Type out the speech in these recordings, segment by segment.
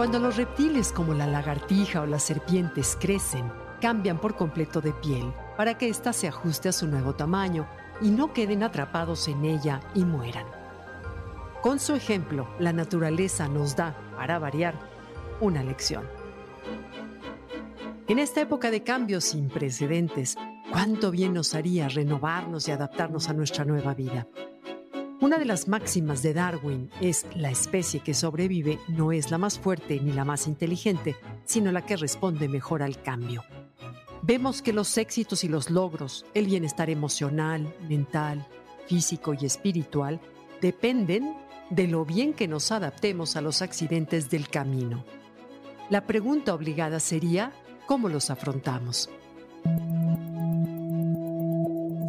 Cuando los reptiles como la lagartija o las serpientes crecen, cambian por completo de piel para que ésta se ajuste a su nuevo tamaño y no queden atrapados en ella y mueran. Con su ejemplo, la naturaleza nos da, para variar, una lección. En esta época de cambios sin precedentes, cuánto bien nos haría renovarnos y adaptarnos a nuestra nueva vida. Una de las máximas de Darwin es la especie que sobrevive no es la más fuerte ni la más inteligente, sino la que responde mejor al cambio. Vemos que los éxitos y los logros, el bienestar emocional, mental, físico y espiritual, dependen de lo bien que nos adaptemos a los accidentes del camino. La pregunta obligada sería, ¿cómo los afrontamos?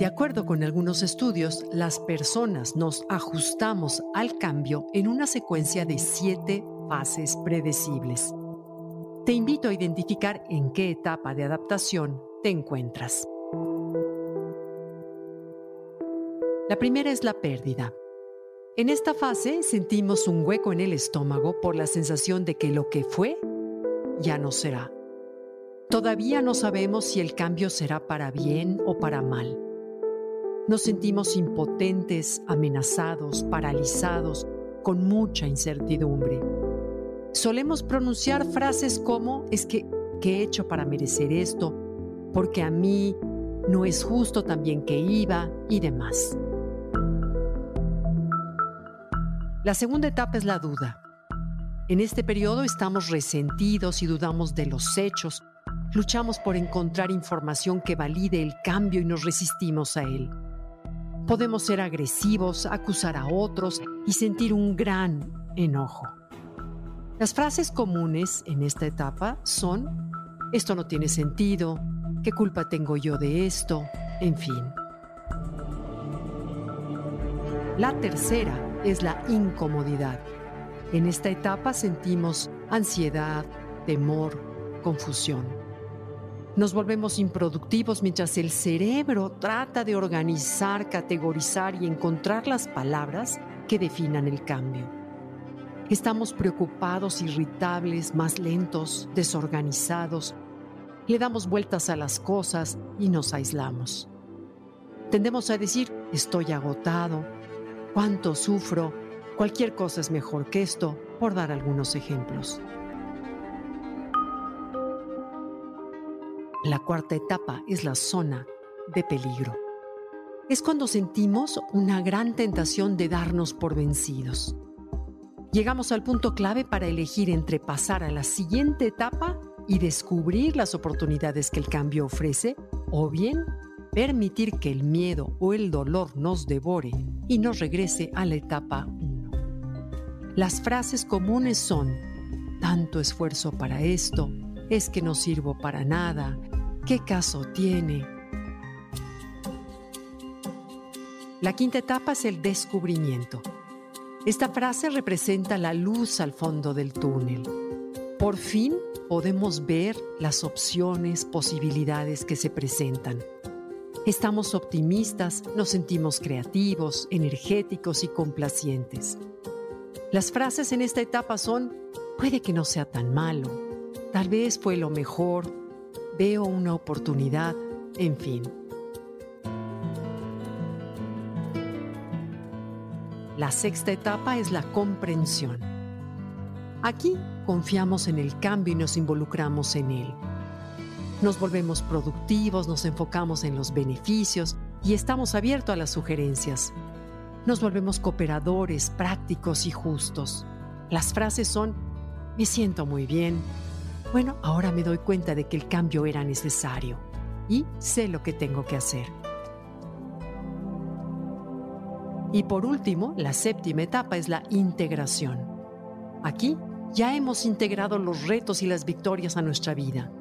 De acuerdo con algunos estudios, las personas nos ajustamos al cambio en una secuencia de siete fases predecibles. Te invito a identificar en qué etapa de adaptación te encuentras. La primera es la pérdida. En esta fase sentimos un hueco en el estómago por la sensación de que lo que fue ya no será. Todavía no sabemos si el cambio será para bien o para mal. Nos sentimos impotentes, amenazados, paralizados, con mucha incertidumbre. Solemos pronunciar frases como, es que, ¿qué he hecho para merecer esto? Porque a mí no es justo también que iba y demás. La segunda etapa es la duda. En este periodo estamos resentidos y dudamos de los hechos, luchamos por encontrar información que valide el cambio y nos resistimos a él. Podemos ser agresivos, acusar a otros y sentir un gran enojo. Las frases comunes en esta etapa son, esto no tiene sentido, ¿qué culpa tengo yo de esto? En fin. La tercera es la incomodidad. En esta etapa sentimos ansiedad, temor, confusión. Nos volvemos improductivos mientras el cerebro trata de organizar, categorizar y encontrar las palabras que definan el cambio. Estamos preocupados, irritables, más lentos, desorganizados. Le damos vueltas a las cosas y nos aislamos. Tendemos a decir, estoy agotado, cuánto sufro, cualquier cosa es mejor que esto, por dar algunos ejemplos. La cuarta etapa es la zona de peligro. Es cuando sentimos una gran tentación de darnos por vencidos. Llegamos al punto clave para elegir entre pasar a la siguiente etapa y descubrir las oportunidades que el cambio ofrece, o bien permitir que el miedo o el dolor nos devore y nos regrese a la etapa 1. Las frases comunes son, tanto esfuerzo para esto, es que no sirvo para nada, ¿qué caso tiene? La quinta etapa es el descubrimiento. Esta frase representa la luz al fondo del túnel. Por fin podemos ver las opciones, posibilidades que se presentan. Estamos optimistas, nos sentimos creativos, energéticos y complacientes. Las frases en esta etapa son, puede que no sea tan malo, Tal vez fue lo mejor, veo una oportunidad, en fin. La sexta etapa es la comprensión. Aquí confiamos en el cambio y nos involucramos en él. Nos volvemos productivos, nos enfocamos en los beneficios y estamos abiertos a las sugerencias. Nos volvemos cooperadores, prácticos y justos. Las frases son, me siento muy bien, Bueno, ahora me doy cuenta de que el cambio era necesario y sé lo que tengo que hacer. Y por último, la séptima etapa es la integración. Aquí ya hemos integrado los retos y las victorias a nuestra vida.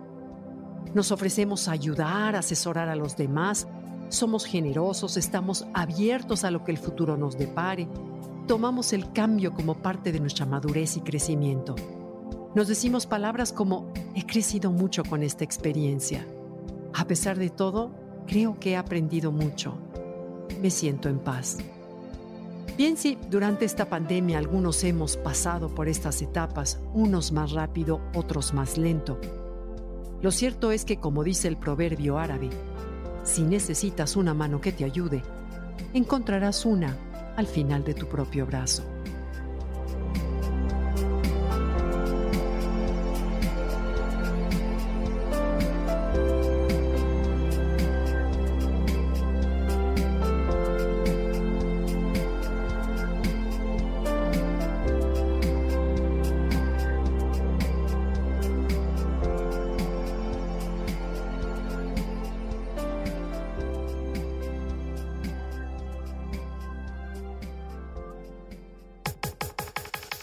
Nos ofrecemos a ayudar, asesorar a los demás, somos generosos, estamos abiertos a lo que el futuro nos depare, tomamos el cambio como parte de nuestra madurez y crecimiento. Nos decimos palabras como, he crecido mucho con esta experiencia. A pesar de todo, creo que he aprendido mucho. Me siento en paz. Bien, si durante esta pandemia algunos hemos pasado por estas etapas, unos más rápido, otros más lento. Lo cierto es que, como dice el proverbio árabe, si necesitas una mano que te ayude, encontrarás una al final de tu propio brazo.